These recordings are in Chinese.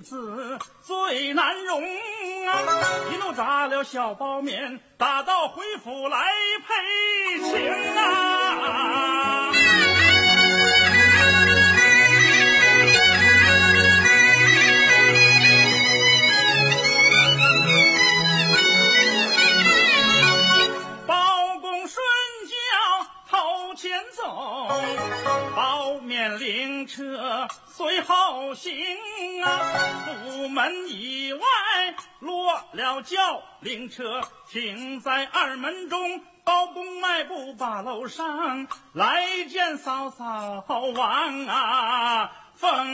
子最难容啊！一路砸了小包面，打道回府来赔情啊！包公顺轿头前走，包面灵车随后行啊。府门以外落了轿，灵车停在二门中。包公迈步把楼上，来见嫂嫂王啊，凤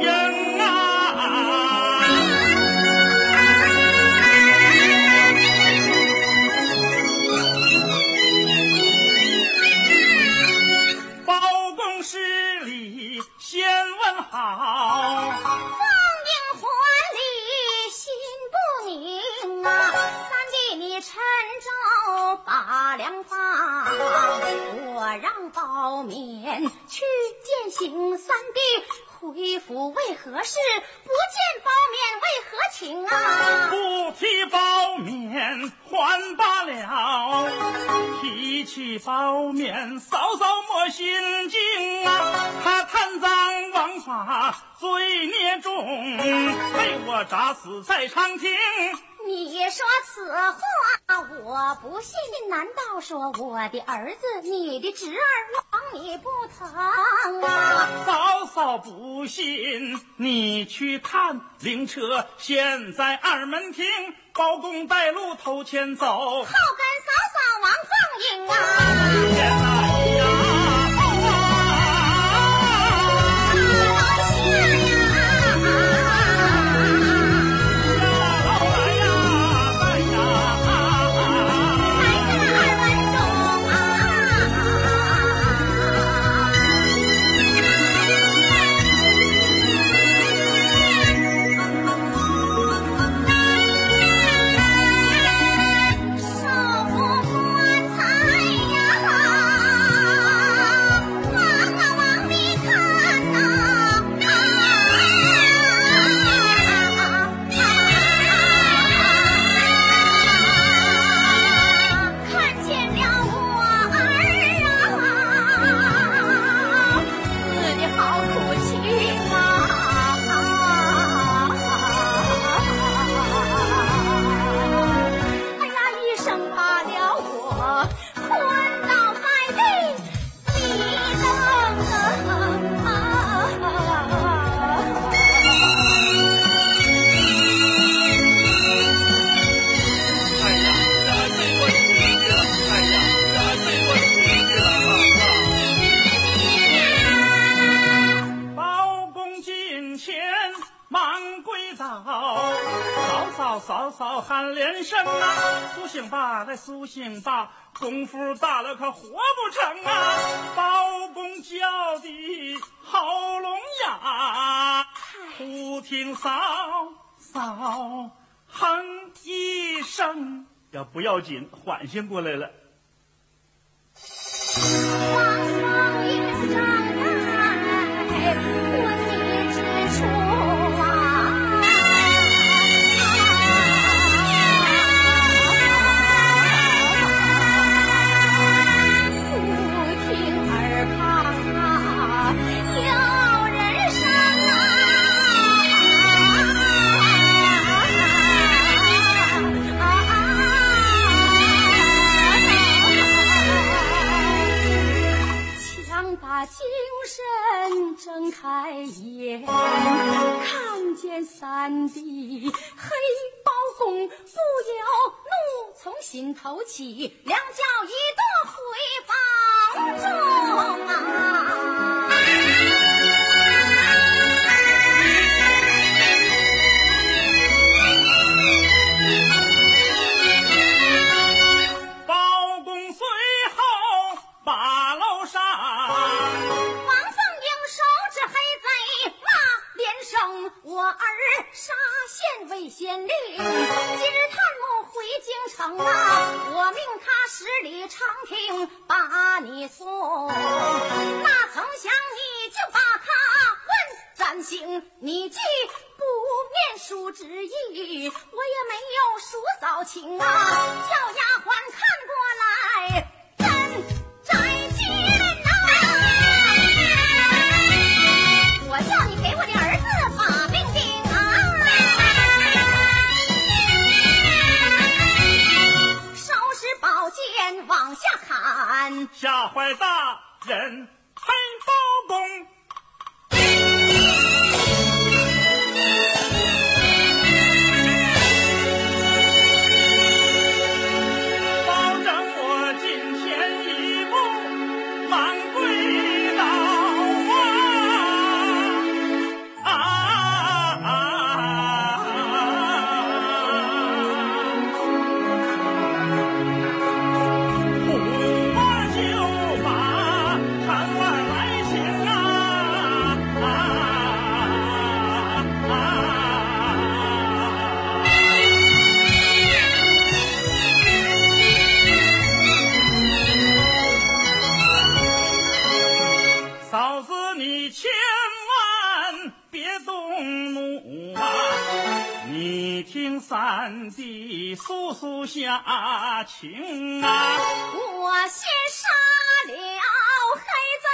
英啊。让包面去践行。三弟回府为何事？不见包勉为何情啊？不提包勉还罢了，提起包勉嫂嫂莫心惊啊！他贪赃枉法罪孽重，被我铡死在长亭。你说此话我不信，难道说我的儿子、你的侄儿枉你不疼啊？嫂嫂不信，你去看灵车现在二门厅，包公带路头前走。后跟嫂嫂王凤英啊！功夫大了可活不成啊！包公叫的喉咙哑，忽听嫂嫂哼一声，要不要紧，缓醒过来了。三弟黑包公，不由怒从心头起，两脚一跺回房中啊！速下情啊！我先杀了黑贼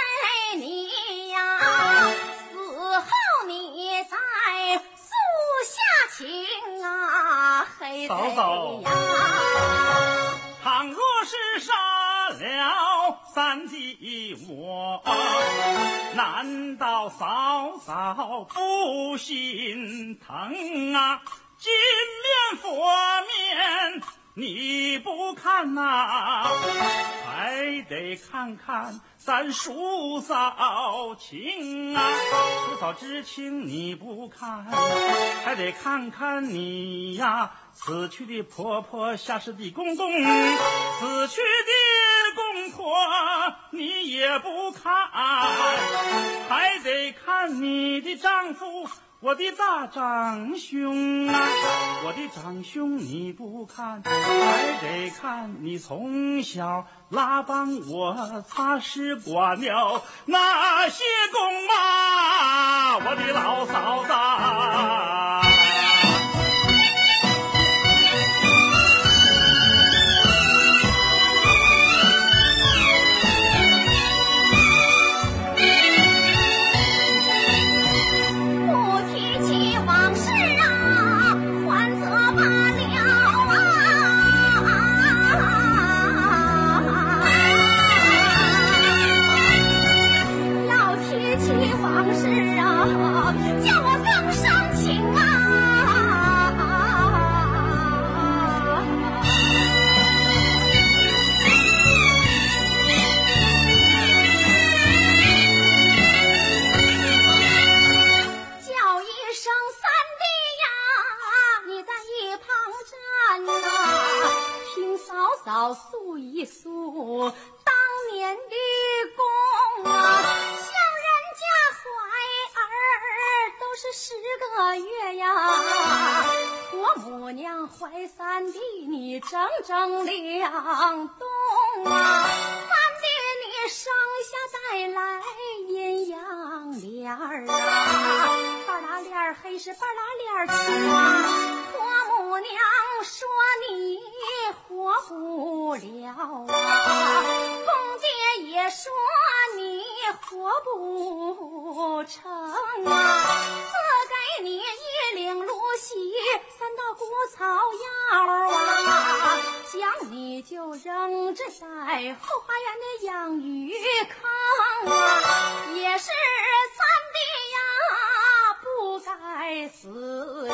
你呀，死后你再诉下情啊，黑贼呀！倘若是杀了三弟我，难道嫂嫂不心疼啊？金面佛面你不看呐，还得看看咱叔嫂情啊！叔嫂之情你不看，还得看看你呀，死去的婆婆下世的公公，死去的公婆你也不看，还得看你的丈夫。我的大长兄啊，我的长兄你不看，还得看你从小拉帮我擦拭过尿那些工啊，我的老嫂子。整整两冬啊，三弟你生下带来阴阳脸啊，半拉脸儿黑是半拉脸儿青啊，婆母娘说你活不了啊，公爹也说你活不成啊，赐给你一领芦席，三道姑。就扔这在后花园的养鱼坑啊也是三弟呀不该死啊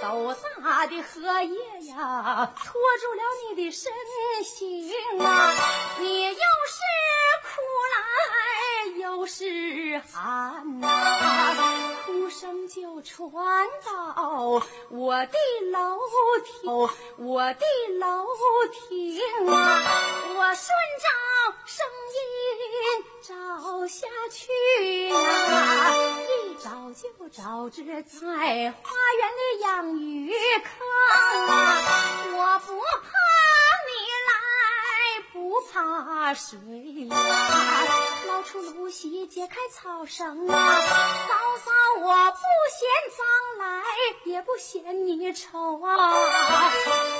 走撒的荷叶呀托住了你的身形啊你要是都是寒呐哭声就传到我的楼梯我的楼梯啊我顺着声音找下去啊一找就找着在花园里养鱼坑啊我不怕你不擦水呀、啊，捞出芦席解开草绳啊，嫂嫂我不嫌脏来，也不嫌你丑啊，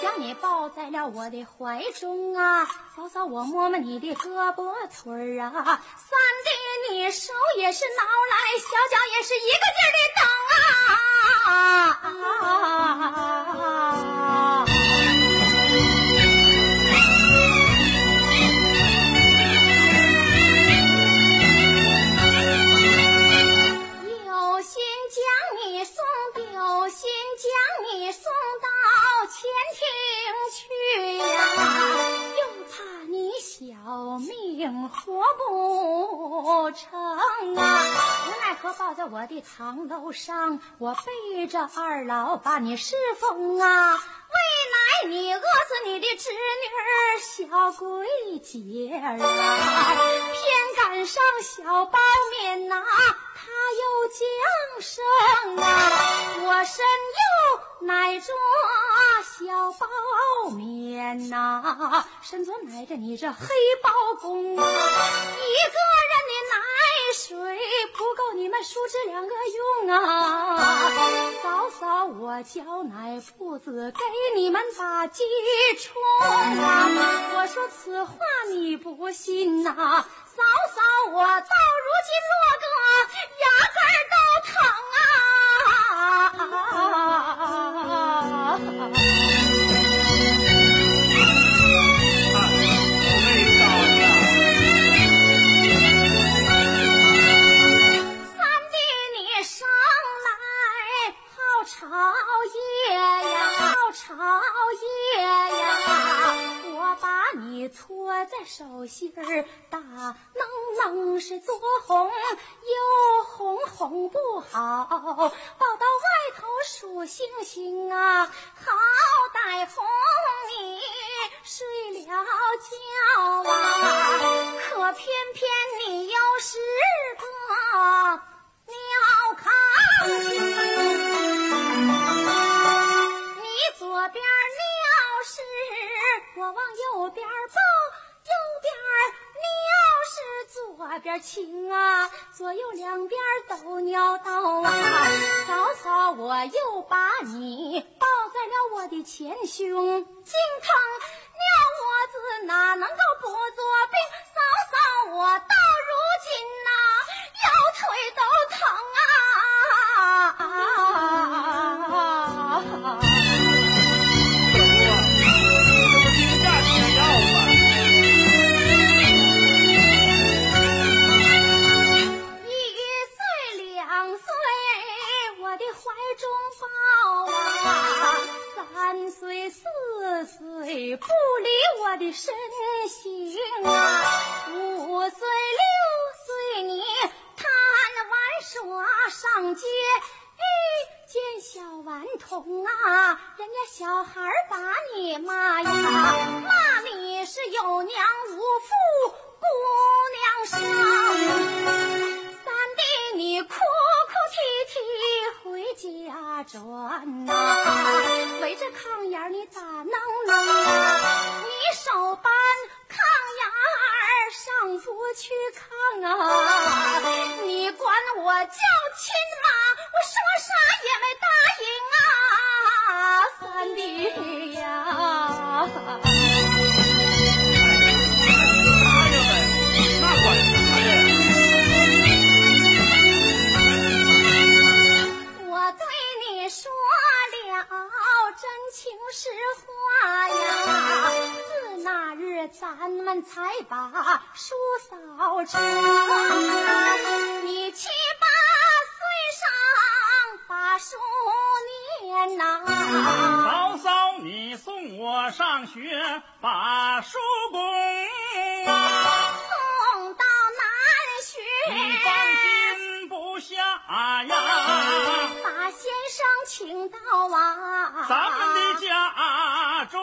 将你抱在了我的怀中啊，嫂嫂我摸摸你的胳膊腿儿啊，三弟你手也是挠来，小脚也是一个劲儿的蹬啊。啊啊啊啊啊啊去呀，又怕你小命活不成啊！无奈何抱在我的堂楼上，我背着二老把你侍奉啊。未来你饿死你的侄女儿小桂姐儿啊，偏赶上小包面呐、他又降生啊，我身又乃着小包面呐、身左乃着你这黑包公啊，一个人的奶水不够你们叔侄两个用啊！嫂嫂，我交奶铺子给你们打鸡冲啊！我说此话你不信呐、嫂嫂，我到如今落个二弟，三弟你上来，好炒叶呀，好炒叶呀，我把你搓在手心儿，打愣愣是做红，又红红不好，抱到外头。数星星啊，好歹哄你睡了觉啊，可偏偏你又是个尿炕你左边尿屎，我往右边抱，右边儿，你要是左边轻啊，左右两边都尿到啊。嫂嫂，我又把你抱在了我的前胸，心疼尿窝子哪能够不作病？嫂嫂，咋弄呢？你手搬炕沿儿上不去炕啊？你管我叫亲妈，把书扫成，你七八岁上把书念呐、嫂嫂，你送我上学把书供啊，送到南你学。放心不下呀。把先生请到啊，咱们的家中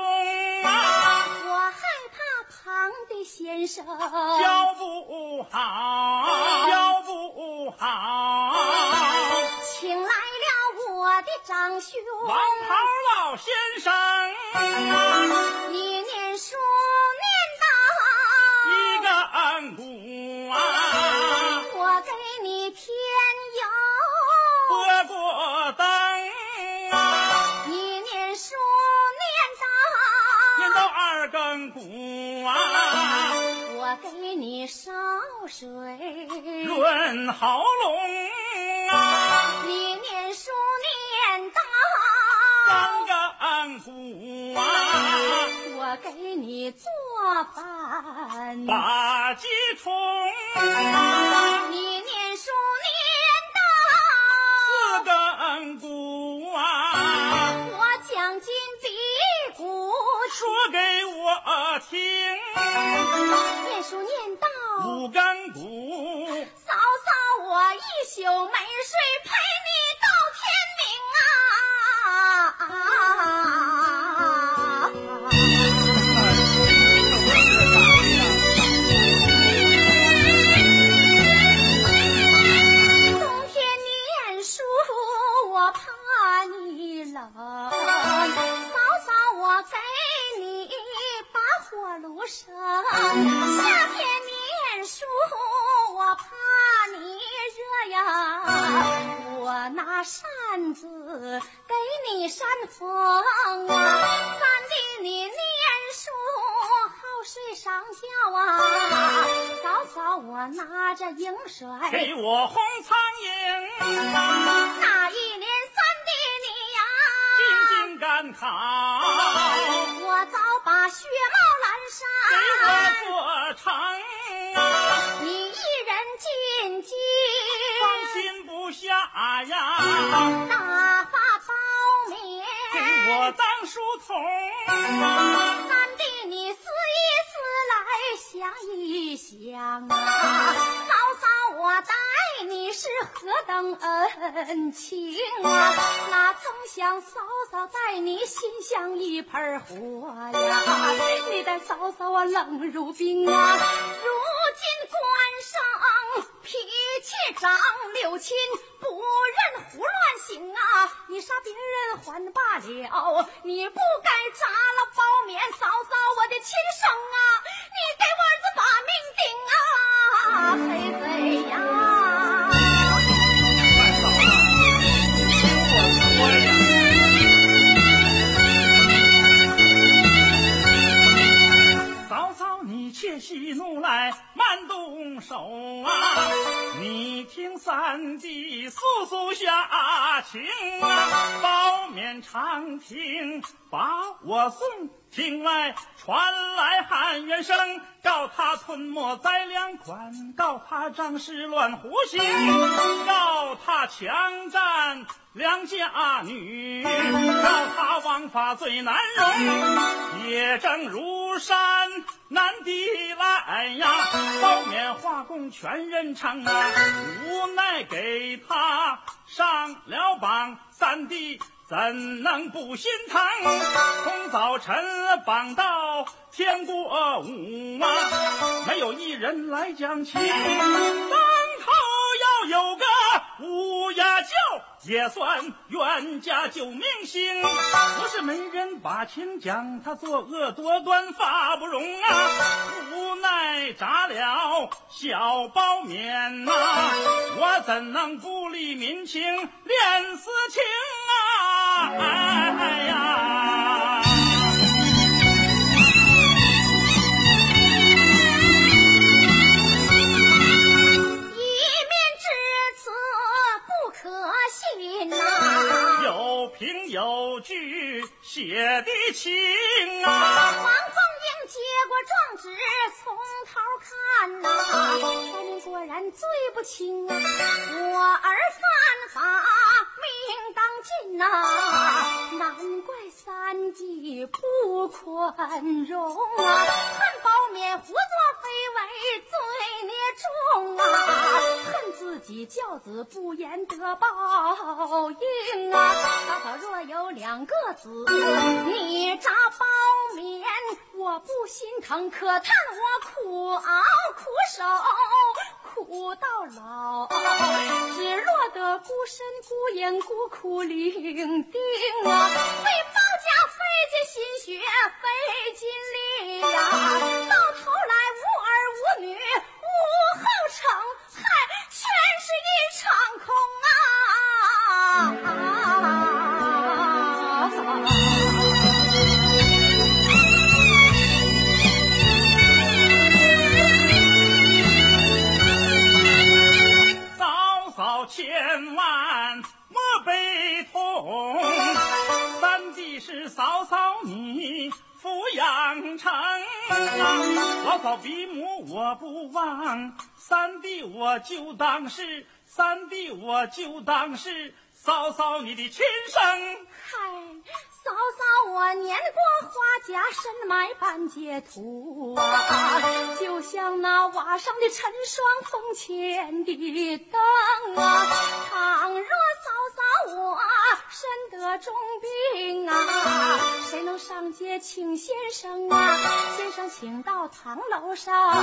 先生。教不好，教不好。请来了我的长兄，王袍老先生，你水润喉咙啊！你念书念到三根骨啊！我给你做饭把鸡虫，你念书四根骨啊！念到我讲经比古说给我听，念书念到五根骨，嫂嫂，我一宿没睡，陪你到天明啊！冬天念书，我怕你冷，嫂嫂，我给你把火炉生。我拿扇子给你扇风啊。三弟，你念书好睡上觉啊，早早，我拿着银水。给我红苍蝇，那一年三弟你呀，京赶考，我早把雪帽给我蓝衫，做成下呀，大发包给。我当书童。三弟，你思一思来想一想啊，嫂嫂我待你是何等恩情啊！哪曾想嫂嫂待你心像一盆火呀！你待嫂嫂啊冷如冰啊！如今亲不认胡乱行啊！你杀别人还罢了，你不该砸我送。庭外传来喊冤声，告他吞没灾粮款，告他仗势乱胡行，告他强占良家女，告他枉法罪难容。铁证如山难抵赖呀，包面画工全认成啊，无奈给他上了榜，三弟。怎能不心疼？从早晨绑到天过午啊，没有一人来讲情。当头要有个乌鸦叫，也算冤家救明星。不是没人把情讲，他作恶多端，法不容啊。无奈砸了小包面呐、我怎能不理民情，恋私情啊？写的清啊！王凤英接过状纸，从头看呐、少年果然罪不轻啊！我儿犯法，命当尽呐、难怪三弟不宽容啊！恨包面胡作非为，罪孽重啊！恨自己教子不严得报应啊！嫂嫂若有两个子，你扎包面，我不心疼，可叹我苦熬苦守。苦到老，只落得孤身孤影孤苦伶仃啊！为报家费尽心血，费尽力呀、到头就当是，三弟我就当是嫂嫂你的亲生。嗨。嫂嫂，我年过花甲，深埋半截土啊，就像那瓦上的陈霜，风前的灯啊。倘若嫂嫂我身得重病啊，谁能上街请先生啊？先生请到堂楼上，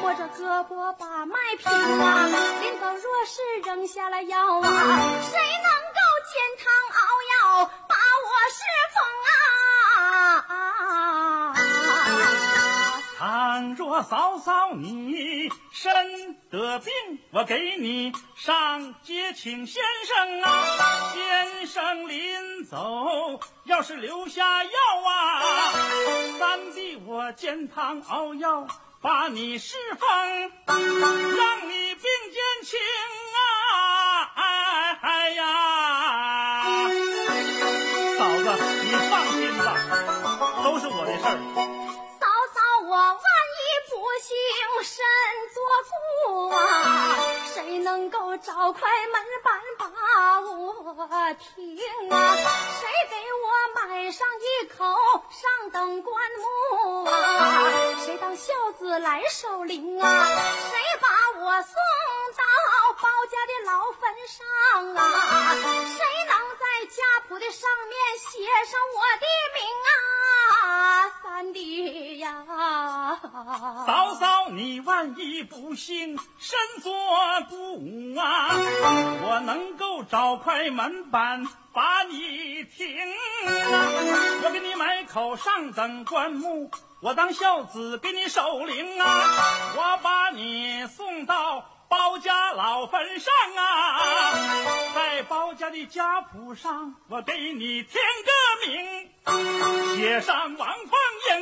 摸着胳膊把脉平啊。临走若是扔下了药啊，谁能倘若嫂嫂你身得病，我给你上街请先生啊！先生临走要是留下药啊，三弟我煎汤熬药把你侍奉，让你病减轻啊！哎哎呀！不幸身作故啊，谁能够找块门板把我停啊？谁给我买上一口上等棺木啊？谁当孝子来守灵啊？谁把我送到包家的老坟上啊？谁能在家谱的上面写上我的名啊啊？三弟呀，嫂嫂，你万一不幸身作故啊，我能够找块门板把你停啊！我给你买口上等棺木。我当孝子给你守灵啊，我把你送到包家老坟上啊，在包家的家谱上，我给你添个名，写上王凤英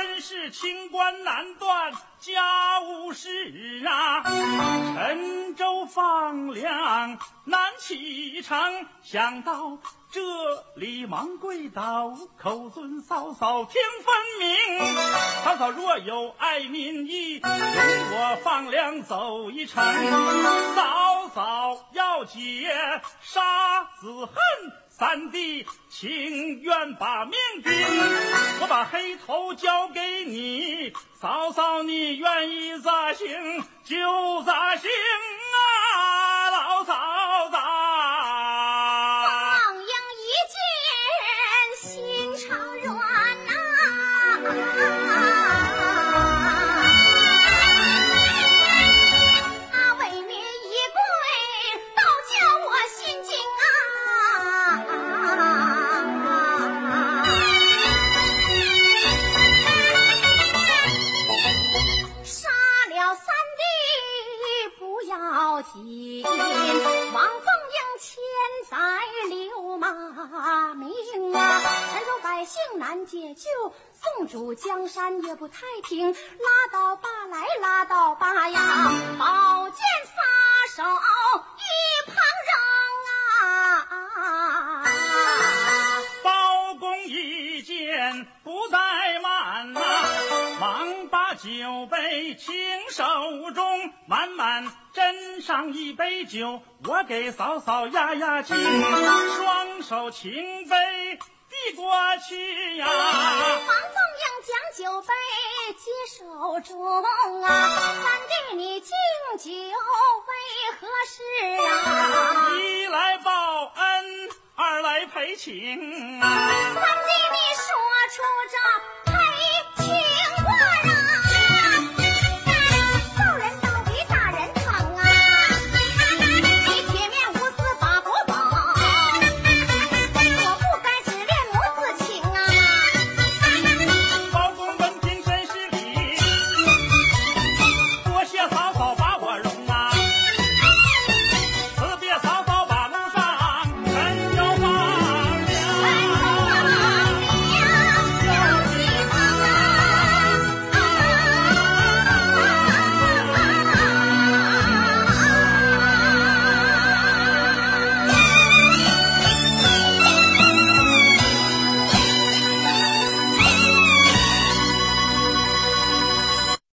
真是清官难断家务事啊！沉舟放粮难启程，想到这里忙跪倒，口尊嫂嫂听分明。嫂嫂若有爱民意，容我放粮走一程。嫂嫂要解。杀子恨，三弟情愿把命定，我把黑头交给你，嫂嫂你愿意咋行就咋行啊，老嫂。难解救宋主江山也不太平，拉倒吧来拉倒吧呀，宝剑撒手一旁扔啊！包公一见不怠慢呐，忙把酒杯轻手中，满满斟上一杯酒，我给嫂嫂压压惊，双手擎杯。递过去呀，王凤英将酒杯接手中啊，三弟你敬酒为何事啊？一来报恩，二来赔情啊。三弟，你说出这